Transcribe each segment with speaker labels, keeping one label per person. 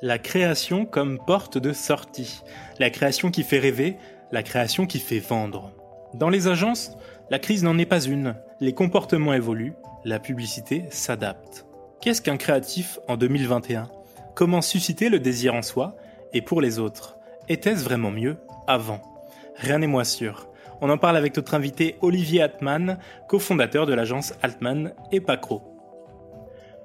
Speaker 1: La création comme porte de sortie. La création qui fait rêver, la création qui fait vendre. Dans les agences, la crise n'en est pas une. Les comportements évoluent, la publicité s'adapte. Qu'est-ce qu'un créatif en 2021 Comment susciter le désir en soi et pour les autres? Était-ce vraiment mieux avant? Rien n'est moins sûr. On en parle avec notre invité Olivier Altman, cofondateur de l'agence Altman et Pacro.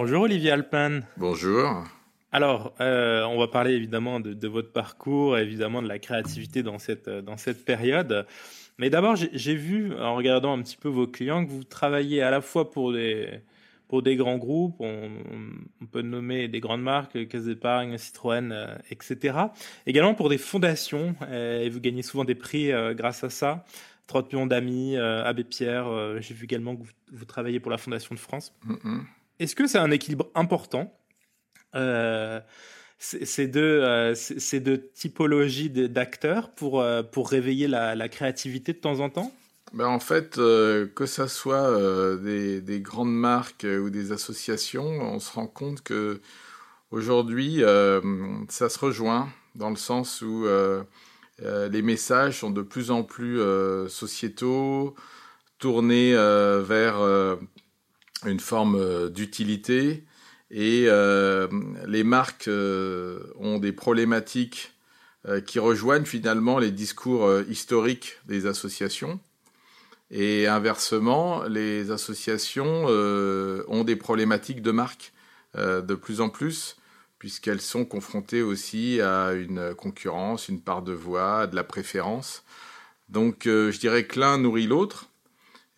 Speaker 1: Bonjour Olivier Alpin.
Speaker 2: Bonjour.
Speaker 1: Alors, euh, on va parler évidemment de, votre parcours, évidemment de la créativité dans cette, dans cette période. Mais d'abord, j'ai vu, en regardant un petit peu vos clients, que vous travaillez à la fois pour des, pour des grands groupes, on, peut nommer des grandes marques, Caisse d'épargne, Citroën, euh, etc. Également pour des fondations, euh, et vous gagnez souvent des prix grâce à ça. 30 millions d'amis, Abbé Pierre, j'ai vu également que vous, travaillez pour la Fondation de France. Est-ce que c'est un équilibre important euh, ces, deux, euh, ces deux typologies d'acteurs pour, euh, pour réveiller la, créativité de temps en temps?
Speaker 2: Ben en fait, que ça soit des, des, grandes marques ou des associations, on se rend compte que aujourd'hui, ça se rejoint dans le sens où les messages sont de plus en plus sociétaux, tournés vers une forme euh, d'utilité et euh, les marques euh, ont des problématiques qui rejoignent finalement les discours historiques des associations. Et inversement, les associations ont des problématiques de marque de plus en plus, puisqu'elles sont confrontées aussi à une concurrence, une part de voix, de la préférence. Donc je dirais que l'un nourrit l'autre.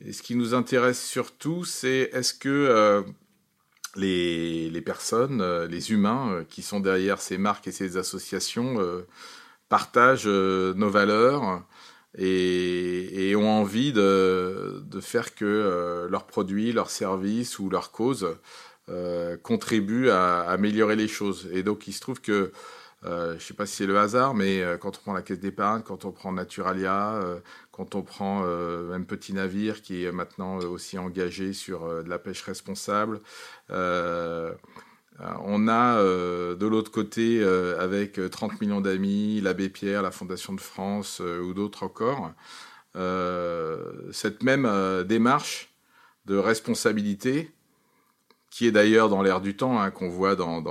Speaker 2: Et ce qui nous intéresse surtout, c'est est-ce que euh, les, les, personnes, euh, les humains euh, qui sont derrière ces marques et ces associations partagent nos valeurs et, ont envie de, de faire que leurs produits, leurs services ou leurs causes contribuent à, à, améliorer les choses. Et donc il se trouve que je ne sais pas si c'est le hasard, mais quand on prend la caisse d'épargne, quand on prend Naturalia, quand on prend euh, un petit navire qui est maintenant euh, aussi engagé sur euh, de la pêche responsable, on a de l'autre côté, avec 30 millions d'amis, l'abbé Pierre, la Fondation de France ou d'autres encore, cette même démarche de responsabilité, qui est d'ailleurs dans l'air du temps, hein, qu'on voit dans,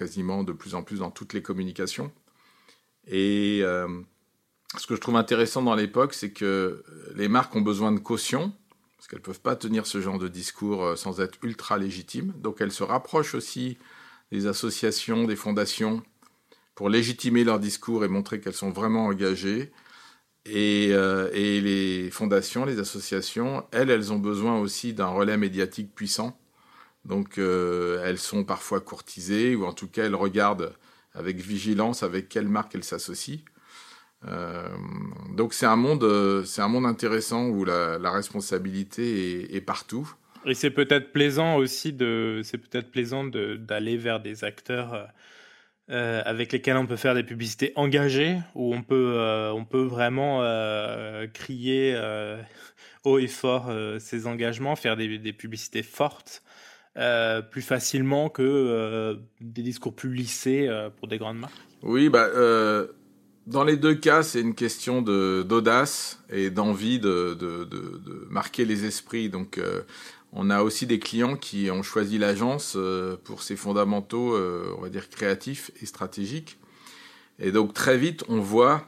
Speaker 2: quasiment de plus en plus dans toutes les communications. Et ce que je trouve intéressant dans l'époque, c'est que les marques ont besoin de caution, parce qu'elles ne peuvent pas tenir ce genre de discours euh, sans être ultra légitimes. Donc elles se rapprochent aussi des associations, des fondations, pour légitimer leur discours et montrer qu'elles sont vraiment engagées. Et, euh, et, les fondations, les associations, elles, elles ont besoin aussi d'un relais médiatique puissant. Donc euh, elles sont parfois courtisées, ou en tout cas elles regardent avec vigilance avec quelle marque elles s'associent. Euh, donc c'est un monde, euh, c'est un monde intéressant où la, responsabilité est, partout.
Speaker 1: Et c'est peut-être plaisant aussi de, c'est peut-être plaisant d'aller vers des acteurs avec lesquels on peut faire des publicités engagées, où on peut, on peut vraiment crier haut et fort ses engagements, faire des, des publicités fortes. Plus facilement que des discours plus lissés pour des grandes marques?
Speaker 2: Oui, bah, dans les deux cas, c'est une question d'audace et d'envie de, de, de, marquer les esprits. Donc, euh, on a aussi des clients qui ont choisi l'agence euh, pour ses fondamentaux, euh, on va dire, créatifs et stratégiques. Et donc, très vite, on voit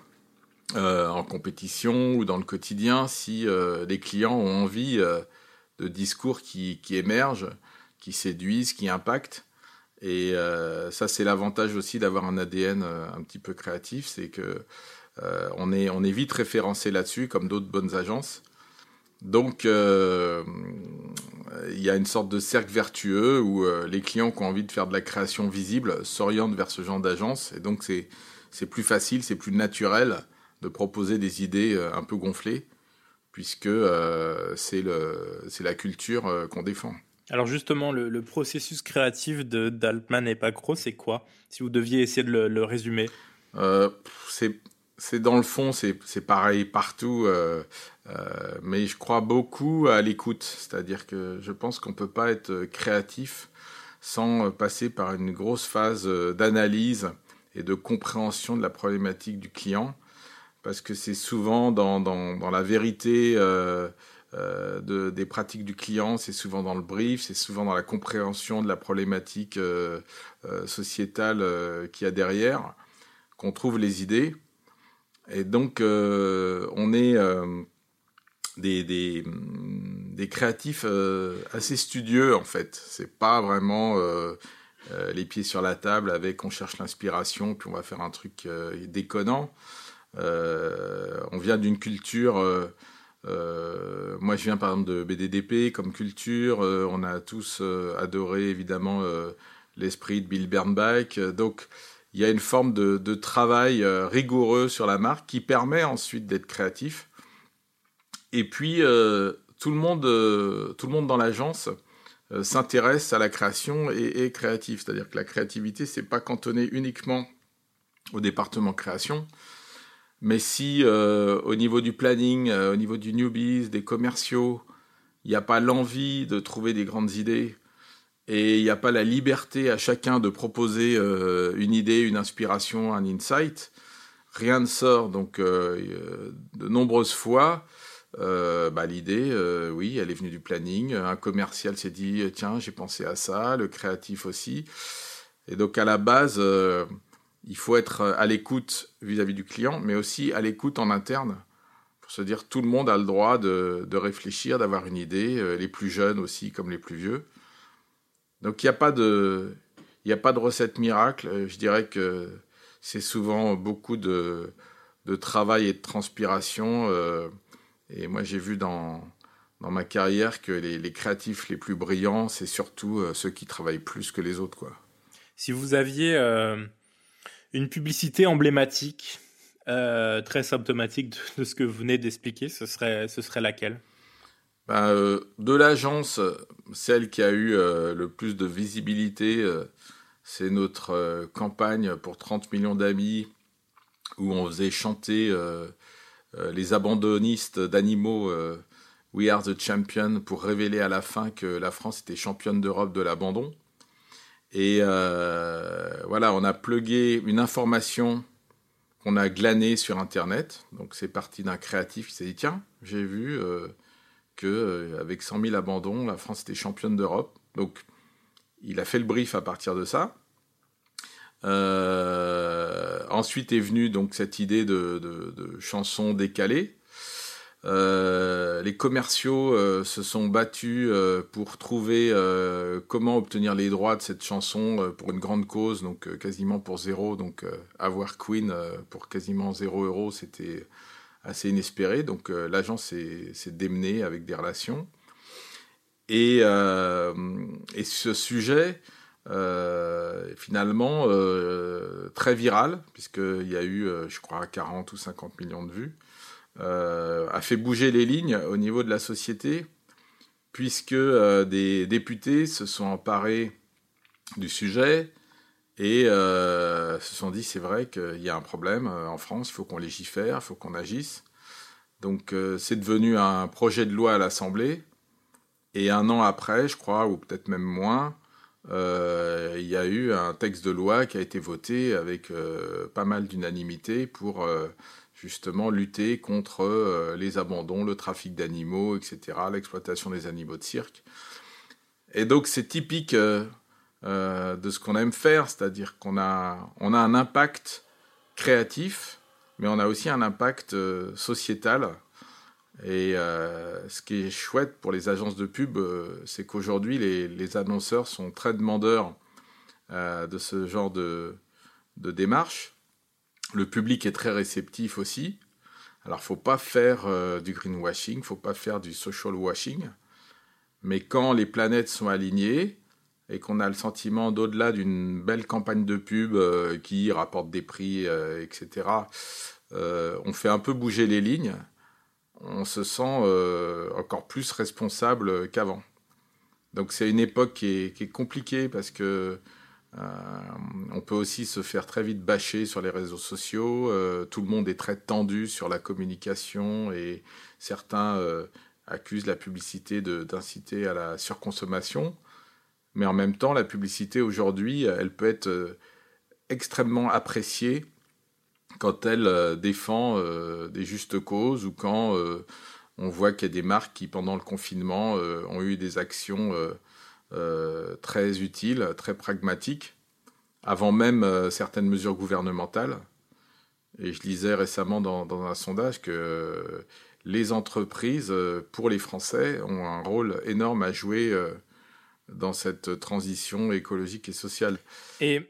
Speaker 2: en compétition ou dans le quotidien si les clients ont envie de discours qui, qui, émergent, qui séduisent, qui impactent. Et ça, c'est l'avantage aussi d'avoir un ADN un petit peu créatif, c'est que on, est, on est vite référencé là-dessus, comme d'autres bonnes agences. Donc, euh, il y a une sorte de cercle vertueux où euh, les clients qui ont envie de faire de la création visible s'orientent vers ce genre d'agence. Et donc, c'est plus facile, c'est plus naturel de proposer des idées euh, un peu gonflées, puisque c'est la culture qu'on défend.
Speaker 1: Alors justement, le, processus créatif de d'Altman et Pacro, c'est quoi? Si vous deviez essayer de le, résumer
Speaker 2: C'est c'est dans le fond, c'est pareil partout, euh, euh, mais je crois beaucoup à l'écoute. C'est-à-dire que je pense qu'on ne peut pas être créatif sans passer par une grosse phase d'analyse et de compréhension de la problématique du client, parce que c'est souvent dans, la vérité euh, de, des pratiques du client, c'est souvent dans le brief, c'est souvent dans la compréhension de la problématique sociétale qu'il y a derrière qu'on trouve les idées. Et donc, euh, on est euh, des, des, des, créatifs euh, assez studieux, en fait. C'est pas vraiment les pieds sur la table avec on cherche l'inspiration, puis on va faire un truc déconnant. on vient d'une culture. Moi, je viens par exemple de BDDP comme culture. on a tous adoré évidemment l'esprit de Bill Bernbach. Donc, il y a une forme de, travail euh, rigoureux sur la marque qui permet ensuite d'être créatif. Et puis, euh, tout, le monde, euh, tout le monde dans l'agence s'intéresse à la création et est créatif. C'est-à-dire que la créativité, c'est pas cantonné uniquement au département création, mais si au niveau du planning, au niveau du newbies, des commerciaux, il n'y a pas l'envie de trouver des grandes idées, et il n'y a pas la liberté à chacun de proposer euh, une idée, une inspiration, un insight. Rien ne sort. Donc, euh, de nombreuses fois, euh, bah, l'idée, oui, elle est venue du planning. Un commercial s'est dit, tiens, j'ai pensé à ça, le créatif aussi. Et donc, à la base, il faut être à l'écoute vis-à-vis du client, mais aussi à l'écoute en interne. Pour se dire, tout le monde a le droit de, réfléchir, d'avoir une idée, les plus jeunes aussi comme les plus vieux. Donc il n'y a pas de, recette miracle. Je dirais que c'est souvent beaucoup de, travail et de transpiration. Euh, et moi, j'ai vu dans, ma carrière que les, créatifs les plus brillants, c'est surtout euh, ceux qui travaillent plus que les autres.
Speaker 1: Si vous aviez euh, une publicité emblématique, très symptomatique de, ce que vous venez d'expliquer, ce serait, laquelle?
Speaker 2: Ben, euh, de l'agence, celle qui a eu euh, le plus de visibilité, euh, c'est notre campagne pour 30 millions d'amis, où on faisait chanter les abandonnistes d'animaux We Are the Champion pour révéler à la fin que la France était championne d'Europe de l'abandon. Et voilà, on a plugué une information qu'on a glanée sur Internet. Donc c'est parti d'un créatif qui s'est dit, tiens, j'ai vu que euh, avec 100 000 abandons, la France était championne d'Europe. Donc, il a fait le brief à partir de ça. Euh, ensuite est venue donc cette idée de, de, chanson décalée. Euh, les commerciaux se sont battus pour trouver comment obtenir les droits de cette chanson pour une grande cause, donc quasiment pour zéro. Donc avoir Queen pour quasiment zéro euro, c'était assez inespéré. Donc euh, l'agence s'est démenée avec des relations. Et, euh, ce sujet, euh, finalement, très viral, puisqu'il y a eu, je crois, 40 ou 50 millions de vues, a fait bouger les lignes au niveau de la société, puisque des députés se sont emparés du sujet et euh, se sont dit, c'est vrai qu'il y a un problème euh, en France, il faut qu'on légifère, il faut qu'on agisse. Donc euh, c'est devenu un projet de loi à l'Assemblée. Et un an après, je crois, ou peut-être même moins, euh, il y a eu un texte de loi qui a été voté avec euh, pas mal d'unanimité pour euh, justement lutter contre les abandons, le trafic d'animaux, etc., l'exploitation des animaux de cirque. Et donc c'est typique euh, de ce qu'on aime faire, c'est-à-dire qu'on a, un impact créatif, mais on a aussi un impact euh, sociétal. Et ce qui est chouette pour les agences de pub, c'est qu'aujourd'hui, les, annonceurs sont très demandeurs de ce genre de démarche. Le public est très réceptif aussi. Alors, faut pas faire du greenwashing, faut pas faire du social washing. Mais quand les planètes sont alignées et qu'on a le sentiment d'au-delà d'une belle campagne de pub euh, qui rapporte des prix, euh, etc., euh, on fait un peu bouger les lignes, on se sent encore plus responsable qu'avant. Donc c'est une époque qui est, compliquée parce que on peut aussi se faire très vite bâcher sur les réseaux sociaux. tout le monde est très tendu sur la communication et certains accuse la publicité d'inciter à la surconsommation. Mais en même temps, la publicité aujourd'hui, elle peut être euh, extrêmement appréciée quand elle euh, défend euh, des justes causes ou quand on voit qu'il y a des marques qui, pendant le confinement, ont eu des actions très utiles, très pragmatiques, avant même certaines mesures gouvernementales. Et je lisais récemment dans, dans un sondage que les entreprises, euh, pour les Français, ont un rôle énorme à jouer euh, dans cette transition écologique et sociale.
Speaker 1: Et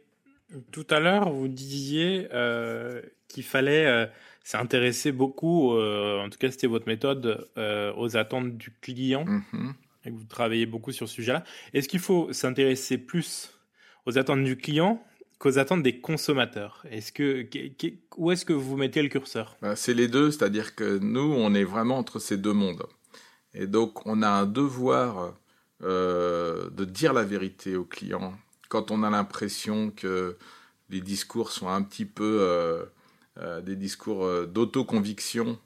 Speaker 1: tout à l'heure, vous disiez euh, qu'il fallait s'intéresser beaucoup, en tout cas c'était votre méthode, aux attentes du client, mm-hmm. Et que vous travaillez beaucoup sur ce sujet-là. Est-ce qu'il faut s'intéresser plus aux attentes du client qu'aux attentes des consommateurs? Est-ce que, Où est-ce que vous mettez le curseur?
Speaker 2: Bah, C'est les deux, c'est-à-dire que nous, on est vraiment entre ces deux mondes. Et donc, on a un devoir euh, de dire la vérité aux clients quand on a l'impression que les discours sont un petit peu euh, euh, des discours d'autoconviction,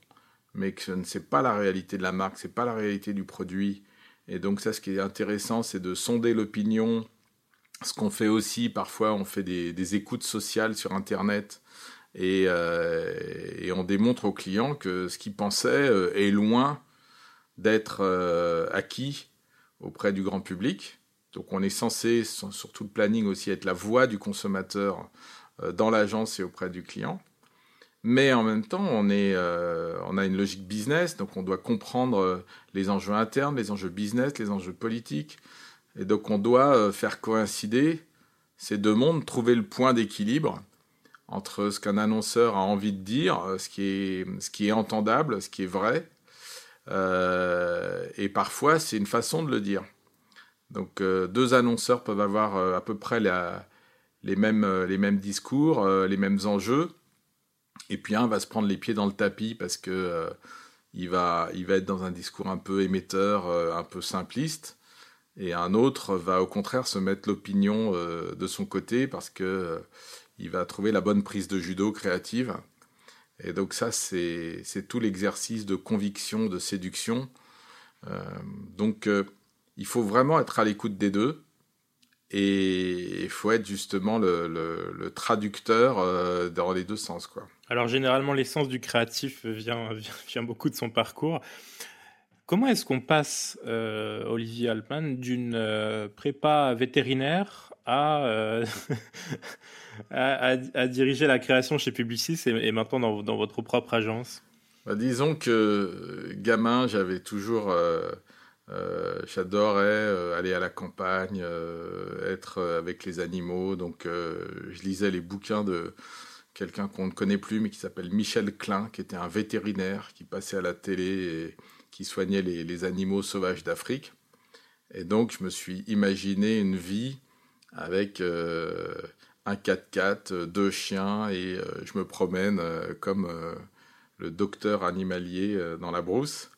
Speaker 2: mais que ce n'est pas la réalité de la marque, c'est pas la réalité du produit. Et donc ça, ce qui est intéressant, c'est de sonder l'opinion ce qu'on fait aussi, parfois, on fait des, écoutes sociales sur Internet euh, et, on démontre aux clients que ce qu'ils pensaient euh, est loin d'être euh, acquis auprès du grand public. Donc on est censé, sur tout le planning aussi, être la voix du consommateur dans l'agence et auprès du client. Mais en même temps, on, est, on a une logique business, donc on doit comprendre les enjeux internes, les enjeux business, les enjeux politiques. Et donc on doit euh, faire coïncider ces deux mondes, trouver le point d'équilibre entre ce qu'un annonceur a envie de dire, euh, ce qui est, entendable, ce qui est vrai. Euh, et parfois, c'est une façon de le dire. Donc deux annonceurs peuvent avoir à peu près les mêmes discours, les mêmes enjeux. Et puis un va se prendre les pieds dans le tapis parce que il, va, il va être dans un discours un peu émetteur, un peu simpliste et un autre va au contraire se mettre l'opinion euh, de son côté parce que euh, il va trouver la bonne prise de judo créative. Et donc ça, c'est tout l'exercice de conviction, de séduction. Euh, donc il faut vraiment être à l'écoute des deux. Et il faut être justement le, le, traducteur dans les deux sens. Quoi.
Speaker 1: Alors généralement, l'essence du créatif vient, vient, vient, beaucoup de son parcours. Comment est-ce qu'on passe, euh, Olivier Alpan, d'une euh, prépa vétérinaire euh, à, à, diriger la création chez Publicis et, maintenant dans, votre propre agence?
Speaker 2: Bah, Disons que gamin, j'avais toujours... J'adorais aller à la campagne, être avec les animaux. Donc, je lisais les bouquins de quelqu'un qu'on ne connaît plus, mais qui s'appelle Michel Klein, qui était un vétérinaire qui passait à la télé et qui soignait les, animaux sauvages d'Afrique. Et donc, je me suis imaginé une vie avec euh, un 4x4, deux chiens, et euh, je me promène euh, comme le docteur animalier dans la brousse.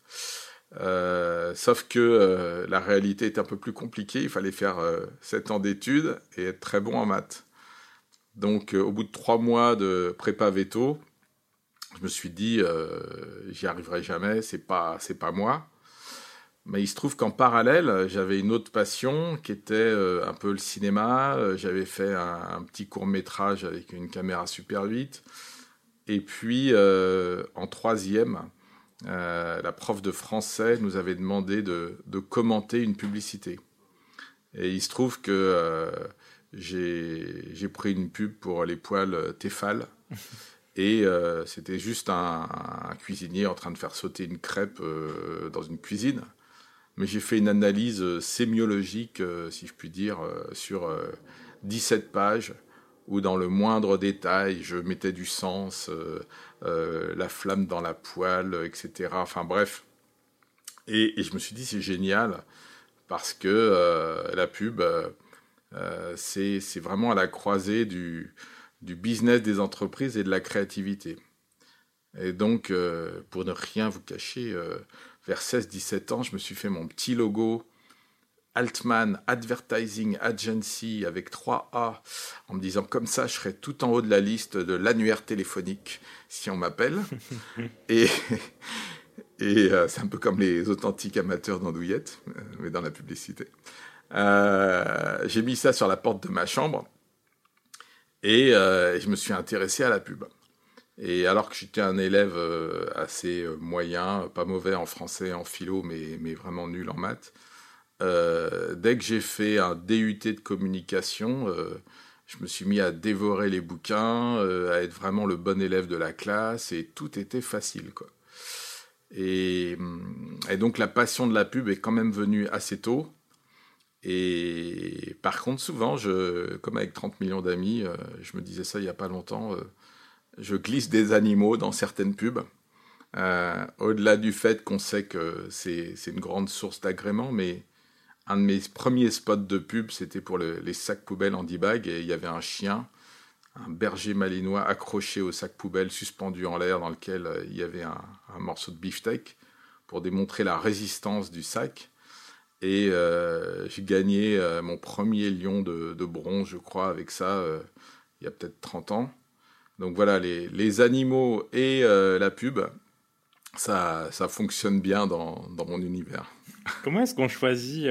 Speaker 2: Sauf que la réalité est un peu plus compliquée. Il fallait faire 7 ans d'études et être très bon en maths. Donc, au bout de trois mois de prépa veto, je me suis dit, euh, j'y arriverai jamais, c'est pas, c'est pas moi. Mais il se trouve qu'en parallèle, j'avais une autre passion qui était euh, un peu le cinéma. Euh, j'avais fait un, petit court métrage avec une caméra Super 8. Et puis, en troisième, la prof de français nous avait demandé de, de, commenter une publicité. Et il se trouve que j'ai pris une pub pour les poils Tefal. Et euh, c'était juste un, cuisinier en train de faire sauter une crêpe euh, dans une cuisine. Mais j'ai fait une analyse sémiologique, si je puis dire, sur 17 pages, où dans le moindre détail, je mettais du sens, la flamme dans la poêle, etc. Enfin bref. Et, je me suis dit, c'est génial, parce que la pub euh, c'est vraiment à la croisée du, business des entreprises et de la créativité. Et donc, euh, pour ne rien vous cacher, euh, vers 16-17 ans, je me suis fait mon petit logo Altman Advertising Agency avec 3 A en me disant comme ça je serai tout en haut de la liste de l'annuaire téléphonique si on m'appelle. et et c'est un peu comme les authentiques amateurs d'andouillettes, mais dans la publicité. Euh, j'ai mis ça sur la porte de ma chambre et euh, je me suis intéressé à la pub. Et alors que j'étais un élève euh, assez moyen, pas mauvais en français, en philo, mais, mais vraiment nul en maths, dès que j'ai fait un DUT de communication, je me suis mis à dévorer les bouquins, à être vraiment le bon élève de la classe, et tout était facile. Quoi. Et, et donc la passion de la pub est quand même venue assez tôt. Et par contre, souvent, comme avec 30 millions d'amis, euh, je me disais ça il n'y a pas longtemps, euh, je glisse des animaux dans certaines pubs. Euh, au-delà du fait qu'on sait que c'est une grande source d'agrément, mais un de mes premiers spots de pub, c'était pour les sacs poubelles en bag et il y avait un chien, un berger malinois accroché au sac poubelle, suspendu en l'air, dans lequel il y avait un, morceau de beefsteak pour démontrer la résistance du sac. Et euh, j'ai gagné euh, mon premier lion de, bronze, je crois, avec ça, euh, il y a peut-être 30 ans. Donc voilà, les, animaux et la pub, ça, fonctionne bien dans mon univers.
Speaker 1: Comment est-ce qu'on choisit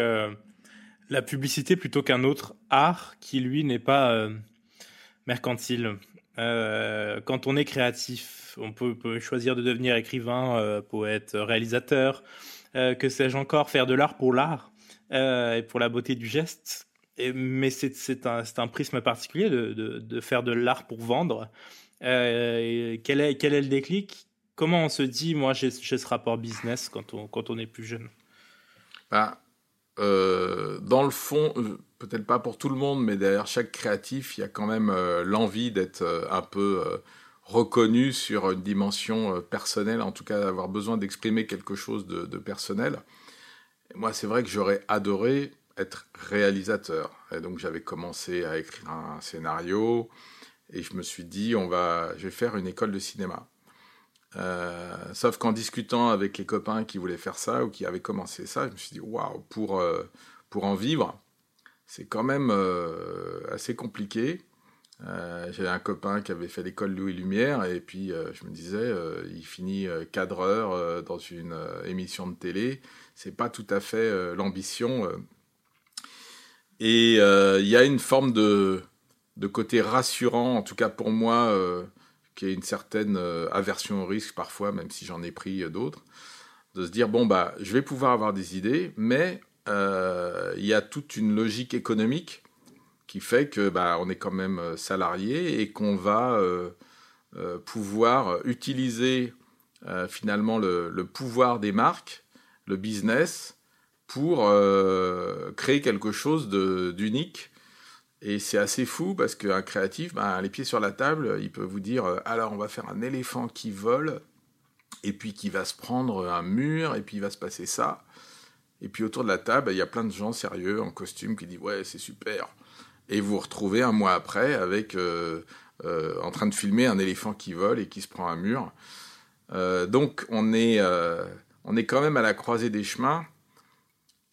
Speaker 1: la publicité plutôt qu'un autre art qui, lui, n'est pas mercantile? Quand on est créatif, on peut, choisir de devenir écrivain, poète, réalisateur, euh, que sais-je encore, faire de l'art pour l'art euh, et pour la beauté du geste. Mais c'est un, un, prisme particulier de, faire de l'art pour vendre. Euh, quel, est, le déclic? Comment on se dit, moi, j'ai ce rapport business quand on est plus jeune?
Speaker 2: Bah, euh, Dans le fond, euh, peut-être pas pour tout le monde, mais derrière chaque créatif, il y a quand même l'envie d'être un peu reconnu sur une dimension euh, personnelle, en tout cas avoir besoin d'exprimer quelque chose de, personnel. moi, c'est vrai que j'aurais adoré être réalisateur. Et donc j'avais commencé à écrire un scénario et je me suis dit, on va, je vais faire une école de cinéma. Euh, sauf qu'en discutant avec les copains qui voulaient faire ça ou qui avaient commencé ça, je me suis dit, waouh, pour, euh, pour en vivre, c'est quand même assez compliqué. Euh, J'avais un copain qui avait fait l'école Louis Lumière et puis euh, je me disais, euh, il finit cadreur dans une émission de télé. C'est pas tout à fait l'ambition. Et il y a une forme de, de côté rassurant, en tout cas pour moi, qui une certaine aversion au risque parfois, même si j'en ai pris d'autres, de se dire bon bah je vais pouvoir avoir des idées, mais il y a toute une logique économique qui fait que bah, on est quand même euh, salarié et qu'on va euh, euh, pouvoir utiliser finalement le, pouvoir des marques, le business, pour créer quelque chose d'unique. Et c'est assez fou parce qu'un créatif, bah, les pieds sur la table, il peut vous dire alors on va faire un éléphant qui vole, et puis qui va se prendre un mur, et puis il va se passer ça. Et puis autour de la table, il y a plein de gens sérieux en costume qui disent ouais c'est super et vous vous retrouvez un mois après avec euh, euh, en train de filmer un éléphant qui vole et qui se prend un mur. Euh, donc on est, on est quand même à la croisée des chemins.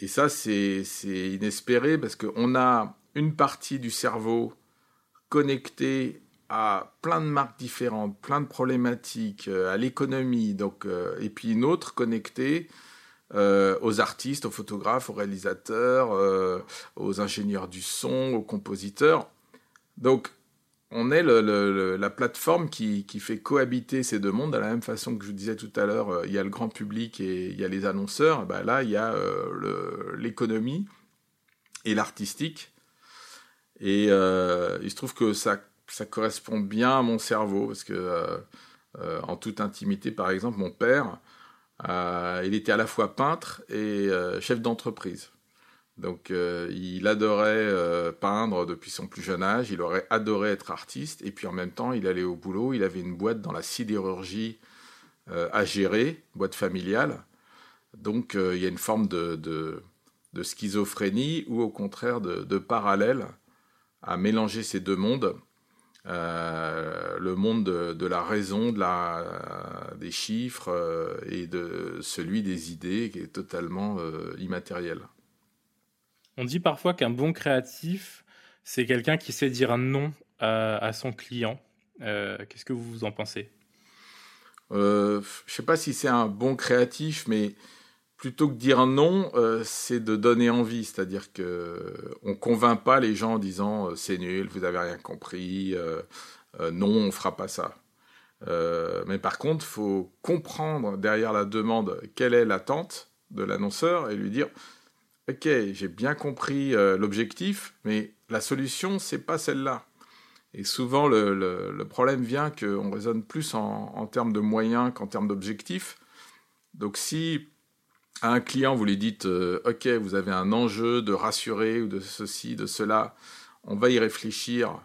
Speaker 2: Et ça, c'est inespéré parce qu'on a une partie du cerveau connectée à plein de marques différentes, plein de problématiques, à l'économie, donc, et puis une autre connectée euh, aux artistes, aux photographes, aux réalisateurs, euh, aux ingénieurs du son, aux compositeurs. Donc, on est la plateforme qui, fait cohabiter ces deux mondes de la même façon que je vous disais tout à l'heure, euh, il y a le grand public et il y a les annonceurs. Bah là, il y a l'économie et l'artistique. Et il se trouve que ça ça correspond bien à mon cerveau parce que en toute intimité, par exemple, mon père, il était à la fois peintre et chef d'entreprise. Donc il adorait peindre depuis son plus jeune âge, il aurait adoré être artiste, et puis en même temps il allait au boulot, il avait une boîte dans la sidérurgie à gérer, boîte familiale. Donc il y a une forme de, de schizophrénie ou au contraire de, parallèle à mélanger ces deux mondes. Euh, le monde de, la raison, de la, des chiffres euh, et de celui des idées qui est totalement euh, immatériel.
Speaker 1: On dit parfois qu'un bon créatif, c'est quelqu'un qui sait dire non à, son client. Qu'est-ce que vous en pensez?
Speaker 2: Je ne sais pas si c'est un bon créatif, mais plutôt que dire non, euh, c'est de donner envie. C'est-à-dire que on convainc pas les gens en disant euh, c'est nul, vous avez rien compris, euh, non, on fera pas ça. mais par contre, faut comprendre derrière la demande quelle est l'attente de l'annonceur et lui dire ok, j'ai bien compris l'objectif, mais la solution c'est pas celle-là. Et souvent le, problème vient qu'on raisonne plus en, termes de moyens qu'en termes d'objectifs. Donc si à un client, vous lui dites euh, OK, vous avez un enjeu de rassurer ou de ceci, de cela, on va y réfléchir,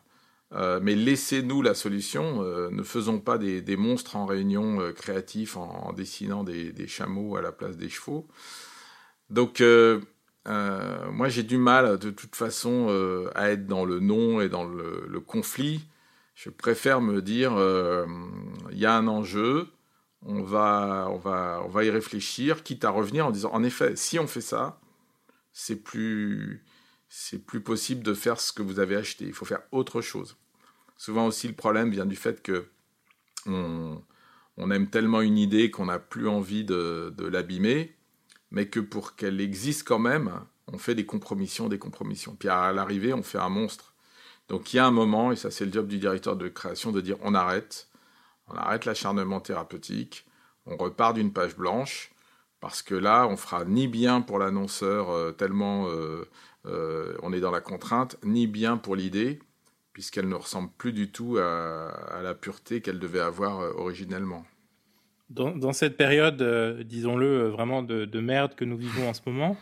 Speaker 2: euh, mais laissez-nous la solution. Euh, ne faisons pas des, monstres en réunion créatifs en, dessinant des, chameaux à la place des chevaux. Donc, moi, j'ai du mal de toute façon à être dans le non et dans le conflit. Je préfère me dire il y a un enjeu on va, on, va, on va y réfléchir, quitte à revenir en disant, en effet, si on fait ça, c'est plus, c'est plus possible de faire ce que vous avez acheté. Il faut faire autre chose. Souvent aussi, le problème vient du fait que on, aime tellement une idée qu'on n'a plus envie de, l'abîmer, mais que pour qu'elle existe quand même, on fait des compromissions, des compromissions. Puis à l'arrivée, on fait un monstre. Donc il y a un moment, et ça c'est le job du directeur de création, de dire on arrête, on arrête l'acharnement thérapeutique, on repart d'une page blanche, parce que là, on fera ni bien pour l'annonceur euh, tellement euh, euh, on est dans la contrainte, ni bien pour l'idée, puisqu'elle ne ressemble plus du tout à, la pureté qu'elle devait avoir originellement.
Speaker 1: Dans, cette période, disons-le, vraiment de, merde que nous vivons en ce moment,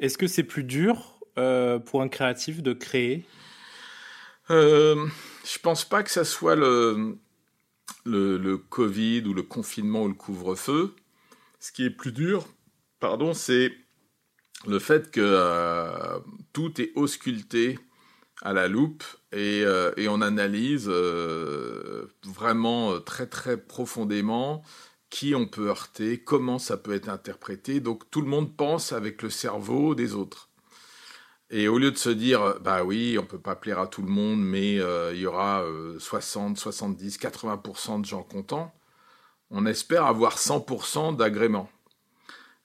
Speaker 1: est-ce que c'est plus dur pour un créatif de créer?
Speaker 2: Je pense pas que ça soit le, le, Covid ou le confinement ou le couvre-feu. Ce qui est plus dur, pardon, c'est le fait que euh, tout est ausculté à la loupe et, euh, on analyse euh, vraiment très très profondément qui on peut heurter, comment ça peut être interprété. Donc tout le monde pense avec le cerveau des autres. Et au lieu de se dire, bah oui, on peut pas plaire à tout le monde, mais euh, il y aura 60, 70, 80% de gens contents, on espère avoir 100% d'agrément.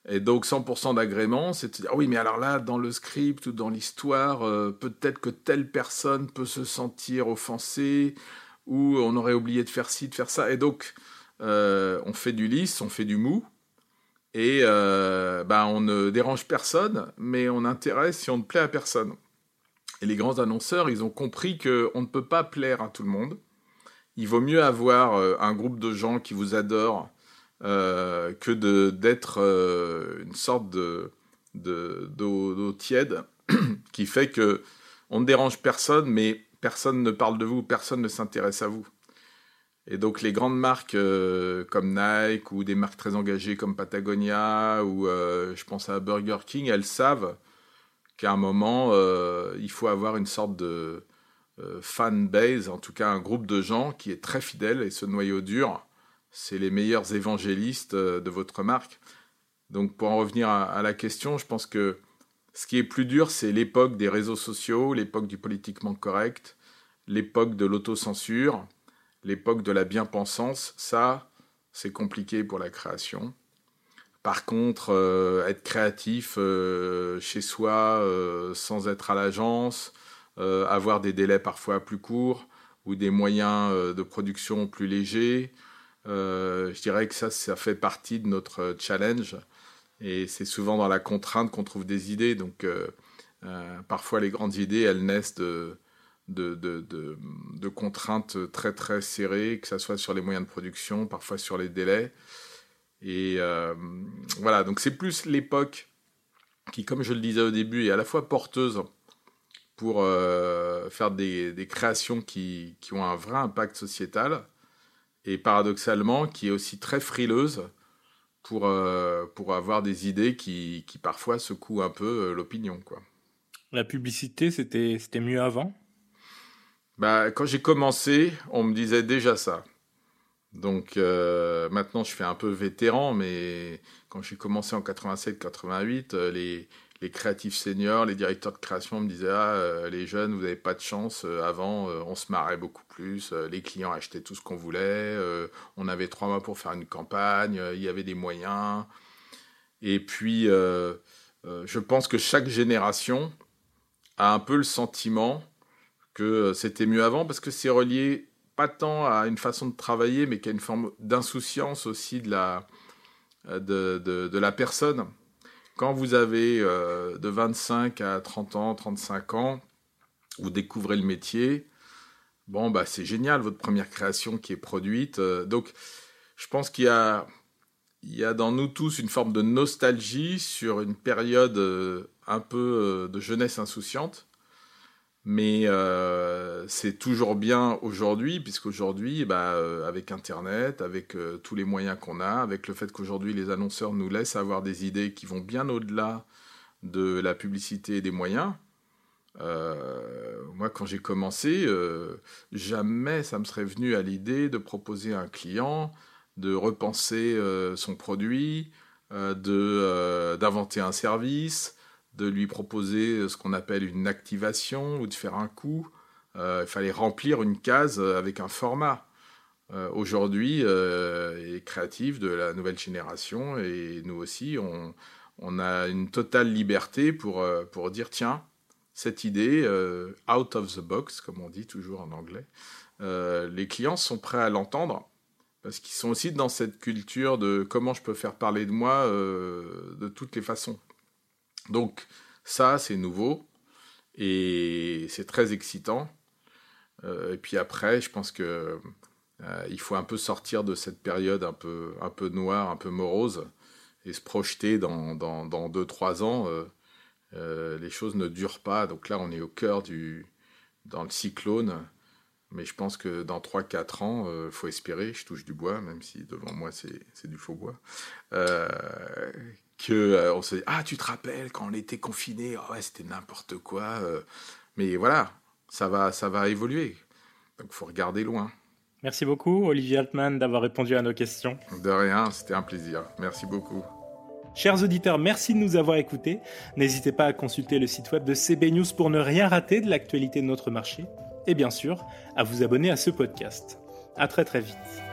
Speaker 2: Et donc 100% d'agrément, c'est de dire, oui, mais alors là, dans le script ou dans l'histoire, euh, peut-être que telle personne peut se sentir offensée, ou on aurait oublié de faire ci, de faire ça. Et donc, euh, on fait du lisse, on fait du mou, et euh, ben, on ne dérange personne, mais on intéresse si on ne plaît à personne. Et les grands annonceurs, ils ont compris qu'on ne peut pas plaire à tout le monde. Il vaut mieux avoir euh, un groupe de gens qui vous adorent euh, que d'être une sorte de d'eau tiède qui fait que on ne dérange personne, mais personne ne parle de vous, personne ne s'intéresse à vous. Et donc les grandes marques euh, comme Nike ou des marques très engagées comme Patagonia ou euh, je pense à Burger King, elles savent qu'à un moment, euh, il faut avoir une sorte de fan base, en tout cas un groupe de gens qui est très fidèle et ce noyau dur, c'est les meilleurs évangélistes de votre marque. Donc pour en revenir à la question, je pense que ce qui est plus dur, c'est l'époque des réseaux sociaux, l'époque du politiquement correct, l'époque de l'autocensure l'époque de la bien-pensance, ça, c'est compliqué pour la création. Par contre, euh, être créatif euh, chez soi euh, sans être à l'agence, avoir des délais parfois plus courts ou des moyens de production plus légers, je dirais que ça, ça fait partie de notre challenge. Et c'est souvent dans la contrainte qu'on trouve des idées. Donc, parfois, les grandes idées, elles naissent de, de, contraintes très très serrées, que ce soit sur les moyens de production, parfois sur les délais. Et euh, voilà, donc c'est plus l'époque qui, comme je le disais au début, est à la fois porteuse pour euh, faire des, créations qui, ont un vrai impact sociétal, et paradoxalement qui est aussi très frileuse pour, euh, pour avoir des idées qui, qui parfois secouent un peu l'opinion.
Speaker 1: La publicité, c'était mieux avant?
Speaker 2: Bah, Quand j'ai commencé, on me disait déjà ça. Donc euh, maintenant, je fais un peu vétéran, mais quand j'ai commencé en 87-88, euh, les, créatifs seniors, les directeurs de création me disaient Ah, euh, les jeunes, vous n'avez pas de chance. Avant, on se marrait beaucoup plus. les clients achetaient tout ce qu'on voulait. on avait trois mois pour faire une campagne. Il y avait des moyens. Et puis, je pense que chaque génération a un peu le sentiment que c'était mieux avant parce que c'est relié pas tant à une façon de travailler, mais qu'à une forme d'insouciance aussi de la, de, de, la personne. Quand vous avez euh, de 25 à 30 ans, 35 ans, vous découvrez le métier, bon, bah, c'est génial, votre première création qui est produite. Euh, donc, je pense qu'il y a, il y a dans nous tous une forme de nostalgie sur une période euh, un peu de jeunesse insouciante mais euh, c'est toujours bien aujourd'hui, puisqu'aujourd'hui, bah, avec Internet, avec euh, tous les moyens qu'on a, avec le fait qu'aujourd'hui les annonceurs nous laissent avoir des idées qui vont bien au-delà de la publicité et des moyens. moi, quand j'ai commencé, jamais ça me serait venu à l'idée de proposer à un client de repenser son produit, d'inventer un service, de lui proposer ce qu'on appelle une activation ou de faire un coup. Euh, il fallait remplir une case avec un format. Euh, aujourd'hui, euh, les créatifs de la nouvelle génération et nous aussi, on, a une totale liberté pour dire tiens, cette idée, out of the box, comme on dit toujours en anglais, les clients sont prêts à l'entendre parce qu'ils sont aussi dans cette culture de comment je peux faire parler de moi de toutes les façons. Donc ça, c'est nouveau et c'est très excitant. Euh, et puis après, je pense que euh, il faut un peu sortir de cette période un peu, un peu noire, un peu morose, et se projeter dans, dans, dans deux, trois ans. Euh, les choses ne durent pas, donc là, on est au cœur du, dans le cyclone. Mais je pense que dans 3-4 ans, il faut espérer, je touche du bois, même si devant moi c'est du faux bois, que euh, on se dit ah tu te rappelles quand on était confiné oh, ouais c'était n'importe quoi euh. mais voilà ça va ça va évoluer donc faut regarder loin
Speaker 1: merci beaucoup Olivier Altman d'avoir répondu à nos questions
Speaker 2: de rien c'était un plaisir merci beaucoup
Speaker 1: Chers auditeurs, merci de nous avoir écoutés. N'hésitez pas à consulter le site web de CB News pour ne rien rater de l'actualité de notre marché. Et bien sûr, à vous abonner à ce podcast. À très très vite.